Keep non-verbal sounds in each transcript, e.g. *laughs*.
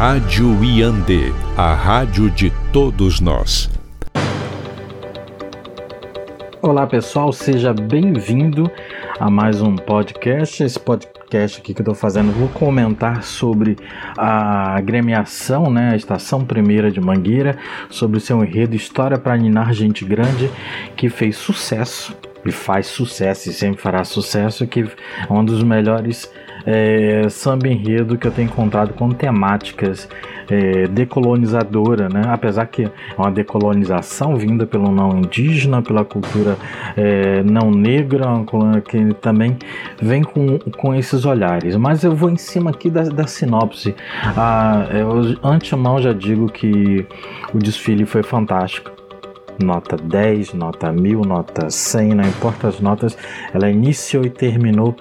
Rádio Iande, a rádio de todos nós. Olá pessoal, seja bem-vindo a mais um podcast. Esse podcast aqui que eu estou fazendo, vou comentar sobre a agremiação, né, a Estação Primeira de Mangueira, sobre o seu enredo História para Ninar Gente Grande, que fez sucesso e faz sucesso e sempre fará sucesso, que é um dos melhores é, samba enredo que eu tenho encontrado com temáticas é, decolonizadora, né? apesar que é uma decolonização vinda pelo não indígena, pela cultura é, não negra, que também vem com, com esses olhares. Mas eu vou em cima aqui da, da sinopse. Ah, eu, antemão já digo que o desfile foi fantástico nota 10, nota 1000, nota 100, não importa as notas, ela iniciou e terminou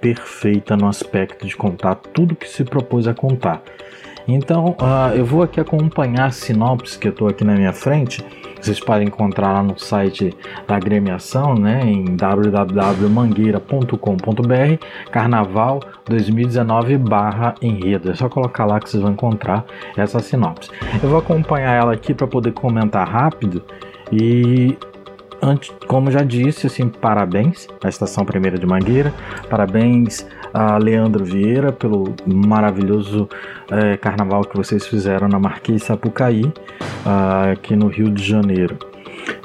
perfeita no aspecto de contar tudo que se propôs a contar. Então, uh, eu vou aqui acompanhar a sinopse que eu estou aqui na minha frente. Vocês podem encontrar lá no site da agremiação, né, em www.mangueira.com.br, Carnaval 2019 barra enredo. É só colocar lá que vocês vão encontrar essa sinopse. Eu vou acompanhar ela aqui para poder comentar rápido e antes, como já disse, assim, parabéns à Estação Primeira de Mangueira, parabéns a Leandro Vieira pelo maravilhoso é, carnaval que vocês fizeram na Marquês Sapucaí, uh, aqui no Rio de Janeiro.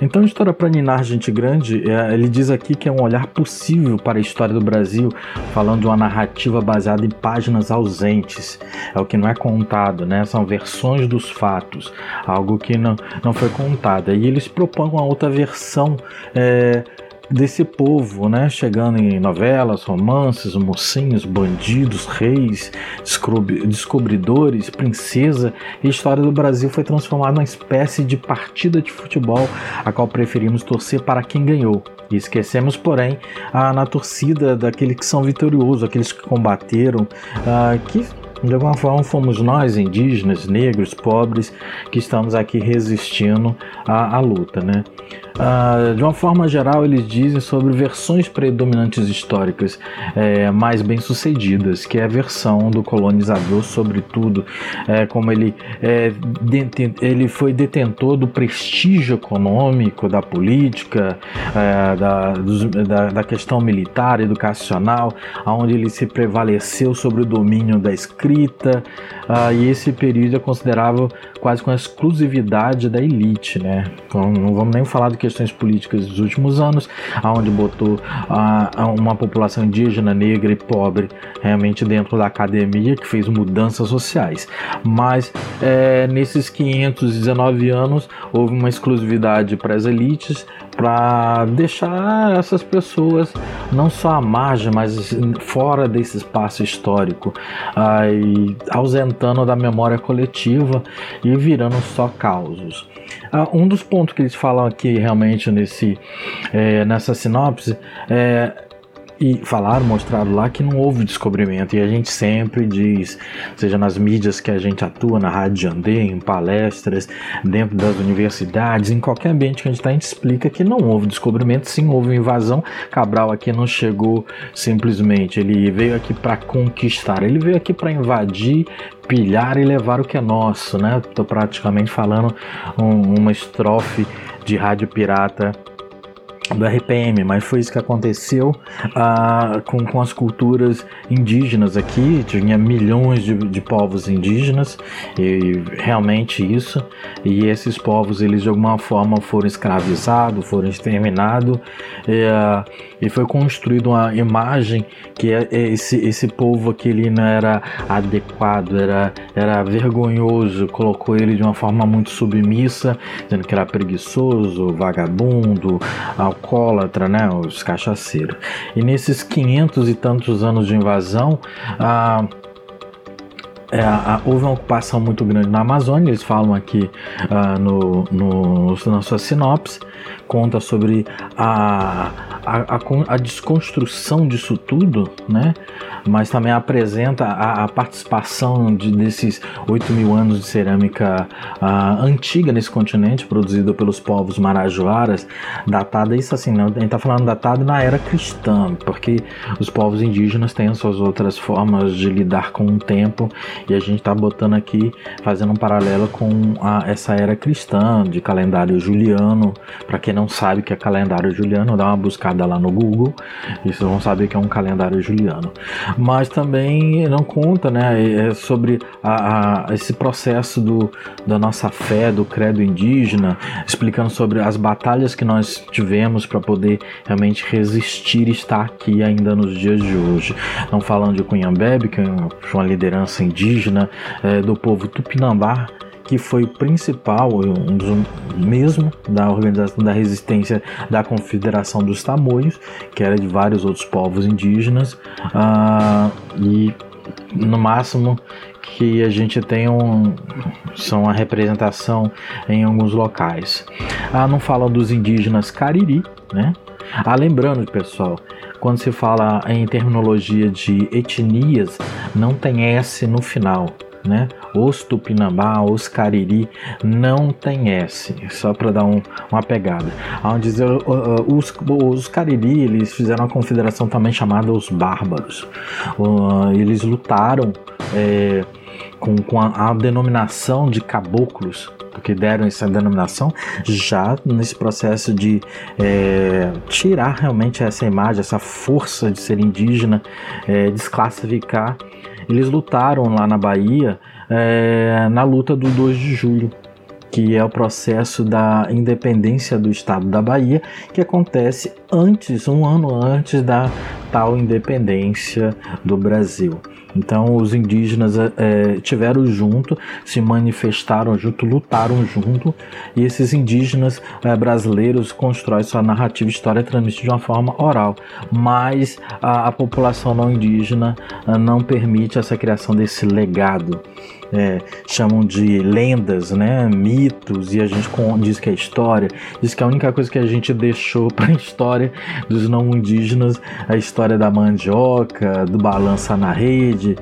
Então, História para Ninar Gente Grande, é, ele diz aqui que é um olhar possível para a história do Brasil, falando de uma narrativa baseada em páginas ausentes. É o que não é contado, né? São versões dos fatos, algo que não, não foi contado. E eles propõem uma outra versão. É, desse povo, né? Chegando em novelas, romances, mocinhos, bandidos, reis, descobridores, princesa. E a história do Brasil foi transformada numa espécie de partida de futebol, a qual preferimos torcer para quem ganhou. E esquecemos, porém, a, na torcida daqueles que são vitoriosos, aqueles que combateram, que de alguma forma fomos nós, indígenas, negros, pobres, que estamos aqui resistindo à, à luta, né? Ah, de uma forma geral, eles dizem sobre versões predominantes históricas é, mais bem sucedidas, que é a versão do colonizador, sobretudo, é, como ele, é, ele foi detentor do prestígio econômico, da política, é, da, dos, da, da, questão militar, educacional, onde ele se prevaleceu sobre o domínio da escrita, uh, e esse período é considerável quase com a exclusividade da elite, né? Então, não vamos nem falar de questões políticas dos últimos anos, aonde botou uh, uma população indígena, negra e pobre realmente dentro da academia, que fez mudanças sociais. Mas é, nesses 519 anos houve uma exclusividade para as elites, para deixar essas pessoas não só à margem, mas fora desse espaço histórico, aí, ausentando da memória coletiva e virando só causos. Uh, um dos pontos que eles falam aqui realmente nesse, é, nessa sinopse é e falaram, mostraram lá que não houve descobrimento. E a gente sempre diz, seja nas mídias que a gente atua, na Rádio Jandê, em palestras, dentro das universidades, em qualquer ambiente que a gente está, a gente explica que não houve descobrimento, sim, houve invasão. Cabral aqui não chegou simplesmente, ele veio aqui para conquistar, ele veio aqui para invadir, pilhar e levar o que é nosso, né? Tô praticamente falando um, uma estrofe de rádio pirata do RPM, mas foi isso que aconteceu uh, com, com as culturas indígenas aqui. Tinha milhões de, de povos indígenas e realmente isso. E esses povos, eles de alguma forma foram escravizados, foram exterminados e, uh, e foi construída uma imagem que é, é esse, esse povo aqui ele não era adequado, era, era vergonhoso, colocou ele de uma forma muito submissa, dizendo que era preguiçoso, vagabundo, alcoólatra, né, os cachaceiros. E nesses 500 e tantos anos de invasão, a é, a, houve uma ocupação muito grande na Amazônia, eles falam aqui uh, no, no, na sua sinopse, conta sobre a, a, a, a, desconstrução disso tudo, né? mas também apresenta a, a participação de, desses 8 mil anos de cerâmica uh, antiga nesse continente, produzida pelos povos marajoaras, datada, isso assim, não, a gente está falando datada na era cristã, porque os povos indígenas têm as suas outras formas de lidar com o tempo e a gente está botando aqui, fazendo um paralelo com a, essa era cristã de calendário juliano. Para quem não sabe que é calendário juliano, dá uma buscada lá no Google e vocês vão saber que é um calendário juliano mas também não conta né, é sobre a, a, esse processo do, da nossa fé, do credo indígena, explicando sobre as batalhas que nós tivemos para poder realmente resistir e estar aqui ainda nos dias de hoje. Não falando de Cunhambebe, que é uma liderança indígena é, do povo Tupinambá, que foi principal, um dos, mesmo da organização da resistência da Confederação dos Tamoios, que era de vários outros povos indígenas, uh, e no máximo que a gente tem um, são a representação em alguns locais. Ah, não fala dos indígenas Cariri, né? Ah, lembrando, pessoal, quando se fala em terminologia de etnias, não tem S no final né? Os Tupinambá, os Cariri não tem S, só para dar um, uma pegada. Onde os, os Cariri eles fizeram uma confederação também chamada os Bárbaros. Eles lutaram é, com, com a, a denominação de caboclos porque deram essa denominação já nesse processo de é, tirar realmente essa imagem, essa força de ser indígena, é, desclassificar eles lutaram lá na Bahia é, na luta do 2 de julho, que é o processo da independência do estado da Bahia, que acontece antes, um ano antes da tal independência do Brasil. Então os indígenas é, tiveram junto, se manifestaram junto, lutaram junto, e esses indígenas é, brasileiros constroem sua narrativa história transmitida de uma forma oral, mas a, a população não indígena não permite essa criação desse legado é, chamam de lendas, né, mitos, e a gente diz que é história, diz que a única coisa que a gente deixou *laughs* para a história dos não indígenas é a história da mandioca, do balança na rede,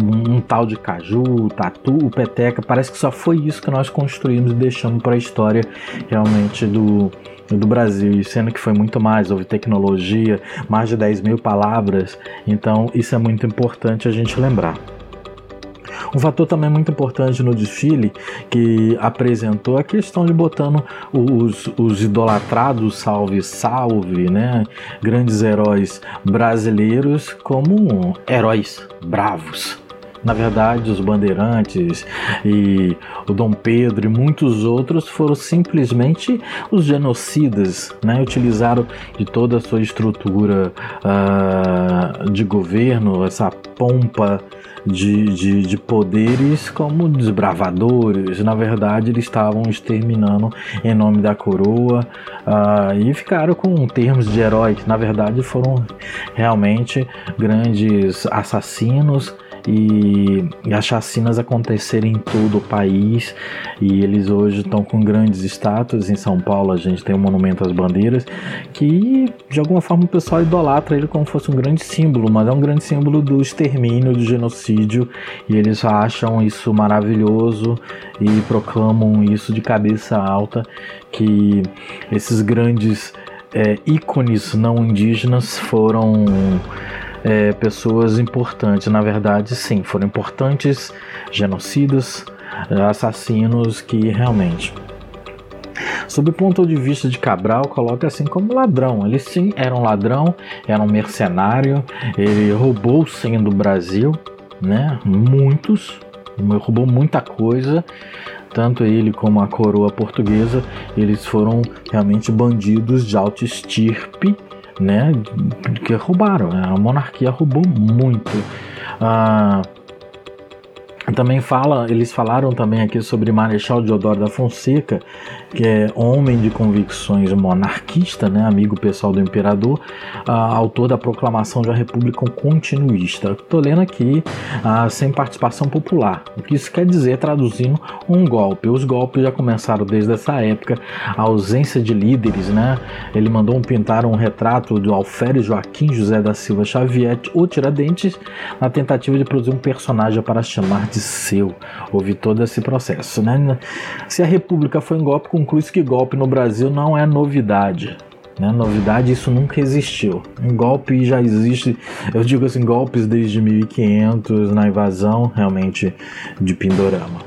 um, um tal de caju, tatu, peteca, parece que só foi isso que nós construímos e deixamos para a história realmente do do Brasil, sendo que foi muito mais, houve tecnologia, mais de 10 mil palavras, então isso é muito importante a gente lembrar. Um fator também muito importante no desfile que apresentou a questão de botando os, os idolatrados salve salve, né, grandes heróis brasileiros como heróis bravos. Na verdade, os bandeirantes e o Dom Pedro e muitos outros foram simplesmente os genocidas, né? utilizaram de toda a sua estrutura uh, de governo, essa pompa de, de, de poderes como desbravadores. Na verdade, eles estavam exterminando em nome da coroa uh, e ficaram com termos de heróis. Na verdade, foram realmente grandes assassinos e, as chacinas acontecerem em todo o país e eles hoje estão com grandes estátuas. Em São Paulo a gente tem o Monumento às Bandeiras que de alguma forma o pessoal idolatra ele como fosse um grande símbolo, mas é um grande símbolo do extermínio, do genocídio e eles acham isso maravilhoso e proclamam isso de cabeça alta que esses grandes é, ícones não indígenas foram é, pessoas importantes. Na verdade, sim, foram importantes genocidas, assassinos que realmente. Sob o ponto de vista de Cabral, coloca assim como ladrão. Ele sim era um ladrão, era um mercenário, ele roubou sim do Brasil, né? Muitos, roubou muita coisa, tanto ele como a coroa portuguesa, eles foram realmente bandidos de alta estirpe né? Que roubaram, né? a monarquia roubou muito. Ah, também fala, eles falaram também aqui sobre Marechal Deodoro da Fonseca, que é homem de convicções monarquista, né, amigo pessoal do imperador, autor da proclamação de uma república continuista. Estou lendo aqui sem participação popular. O que isso quer dizer, traduzindo, um golpe. Os golpes já começaram desde essa época, a ausência de líderes, né? Ele mandou pintar um retrato do Alférez Joaquim José da Silva Xavier, o Tiradentes, na tentativa de produzir um personagem para chamar seu. Houve todo esse processo, né? Se a República foi em golpe, conclui-se que golpe no Brasil não é novidade. Né? Novidade, isso nunca existiu. Um golpe já existe, eu digo assim, golpes desde 1500 na invasão realmente de Pindorama.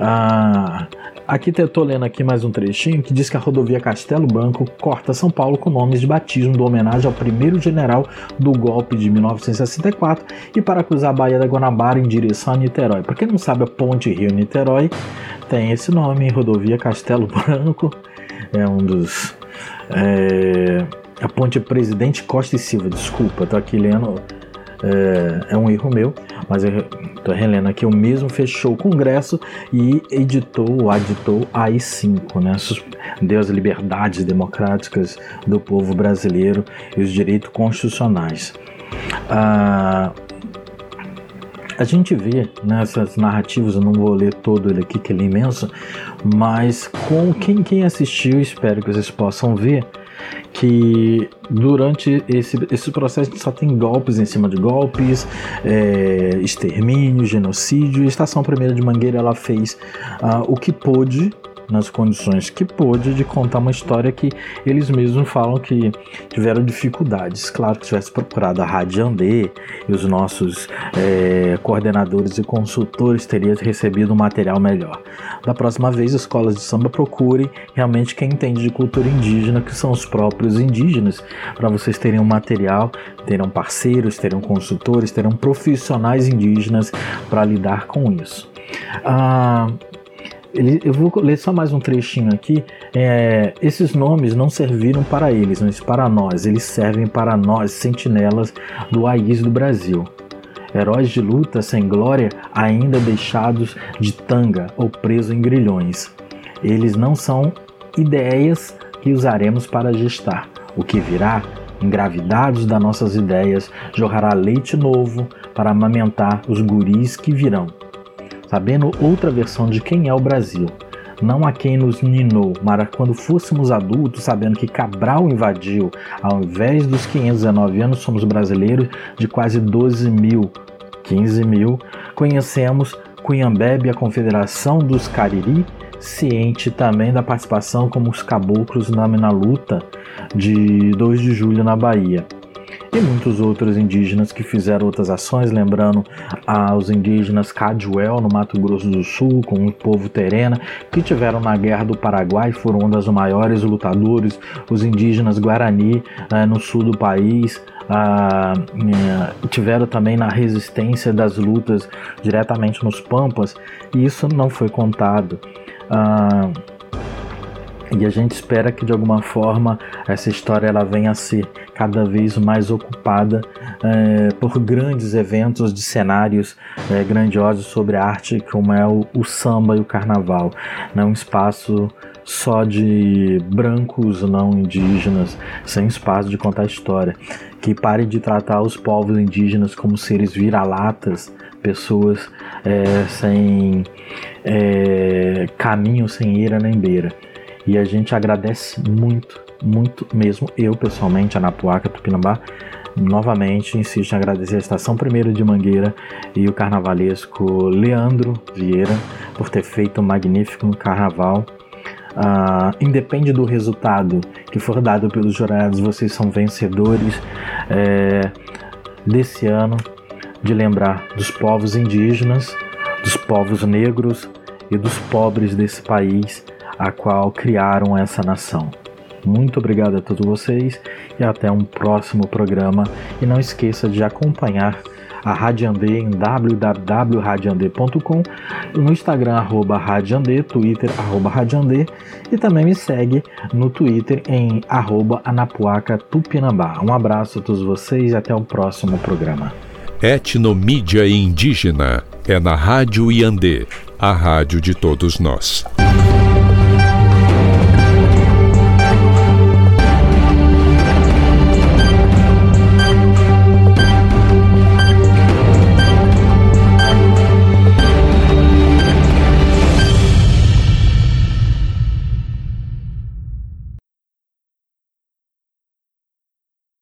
Ah, Aqui estou lendo aqui mais um trechinho que diz que a rodovia Castelo Branco corta São Paulo com nomes de batismo do homenagem ao primeiro general do golpe de 1964 e para cruzar a Baía da Guanabara em direção a Niterói. Para quem não sabe, a ponte Rio-Niterói tem esse nome, rodovia Castelo *laughs* Branco. É um dos... É, a ponte Presidente Costa e Silva, desculpa, estou aqui lendo é, é um erro meu, mas eu tô relendo aqui, o mesmo fechou o Congresso e editou, aditou a AI-5, né? Deu as liberdades democráticas do povo brasileiro e os direitos constitucionais. Ah, a gente vê nessas narrativas, eu não vou ler todo ele aqui, que ele é imenso, mas com quem, quem assistiu, espero que vocês possam ver, que durante esse, esse processo só tem golpes em cima de golpes, é, extermínio, genocídio. A Estação Primeira de Mangueira ela fez uh, o que pôde nas condições que pôde de contar uma história que eles mesmos falam que tiveram dificuldades. Claro que tivesse procurado a Rádio Andê e os nossos é, coordenadores e consultores teriam recebido um material melhor. Da próxima vez, as escolas de samba procurem realmente quem entende de cultura indígena, que são os próprios indígenas, para vocês terem um material, terão parceiros, terão consultores, terão profissionais indígenas para lidar com isso. Ah, ele, eu vou ler só mais um trechinho aqui. É, esses nomes não serviram para eles, mas para nós. Eles servem para nós, sentinelas do país do Brasil. Heróis de luta sem glória, ainda deixados de tanga ou presos em grilhões. Eles não são ideias que usaremos para gestar. O que virá, engravidados das nossas ideias, jorrará leite novo para amamentar os guris que virão sabendo outra versão de quem é o Brasil. Não a quem nos ninou, mas quando fôssemos adultos, sabendo que Cabral invadiu, ao invés dos 519 anos, somos brasileiros de quase 12 mil, 15 mil, conhecemos Cunhambebe, a Confederação dos Cariri, ciente também da participação como os caboclos na, na luta de 2 de julho na Bahia e muitos outros indígenas que fizeram outras ações, lembrando aos indígenas Cadwell, no Mato Grosso do Sul, com o povo terena, que tiveram na Guerra do Paraguai, foram um dos maiores lutadores, os indígenas Guarani eh, no sul do país, ah, eh, tiveram também na resistência das lutas diretamente nos Pampas, e isso não foi contado. Ah, e a gente espera que de alguma forma essa história ela venha a ser cada vez mais ocupada é, por grandes eventos de cenários é, grandiosos sobre a arte, como é o, o samba e o carnaval. Não é um espaço só de brancos não indígenas, sem espaço de contar história. Que pare de tratar os povos indígenas como seres vira-latas, pessoas é, sem caminho, sem ira nem beira. E a gente agradece muito, muito mesmo, eu pessoalmente, a Napuaca Tupinambá, novamente insisto em agradecer a Estação Primeiro de Mangueira e o carnavalesco Leandro Vieira por ter feito um magnífico carnaval. Uh, independe do resultado que for dado pelos jurados, vocês são vencedores é, desse ano de lembrar dos povos indígenas, dos povos negros e dos pobres desse país a qual criaram essa nação. Muito obrigado a todos vocês e até um próximo programa. E não esqueça de acompanhar a Radiandê em www.radiandê.com, no Instagram arroba Radiandê, Twitter arroba Radiandê e também me segue no Twitter em arroba Anapuaca Tupinambá. Um abraço a todos vocês e até o próximo programa. Etnomídia Indígena é na Rádio Iandê, a rádio de todos nós.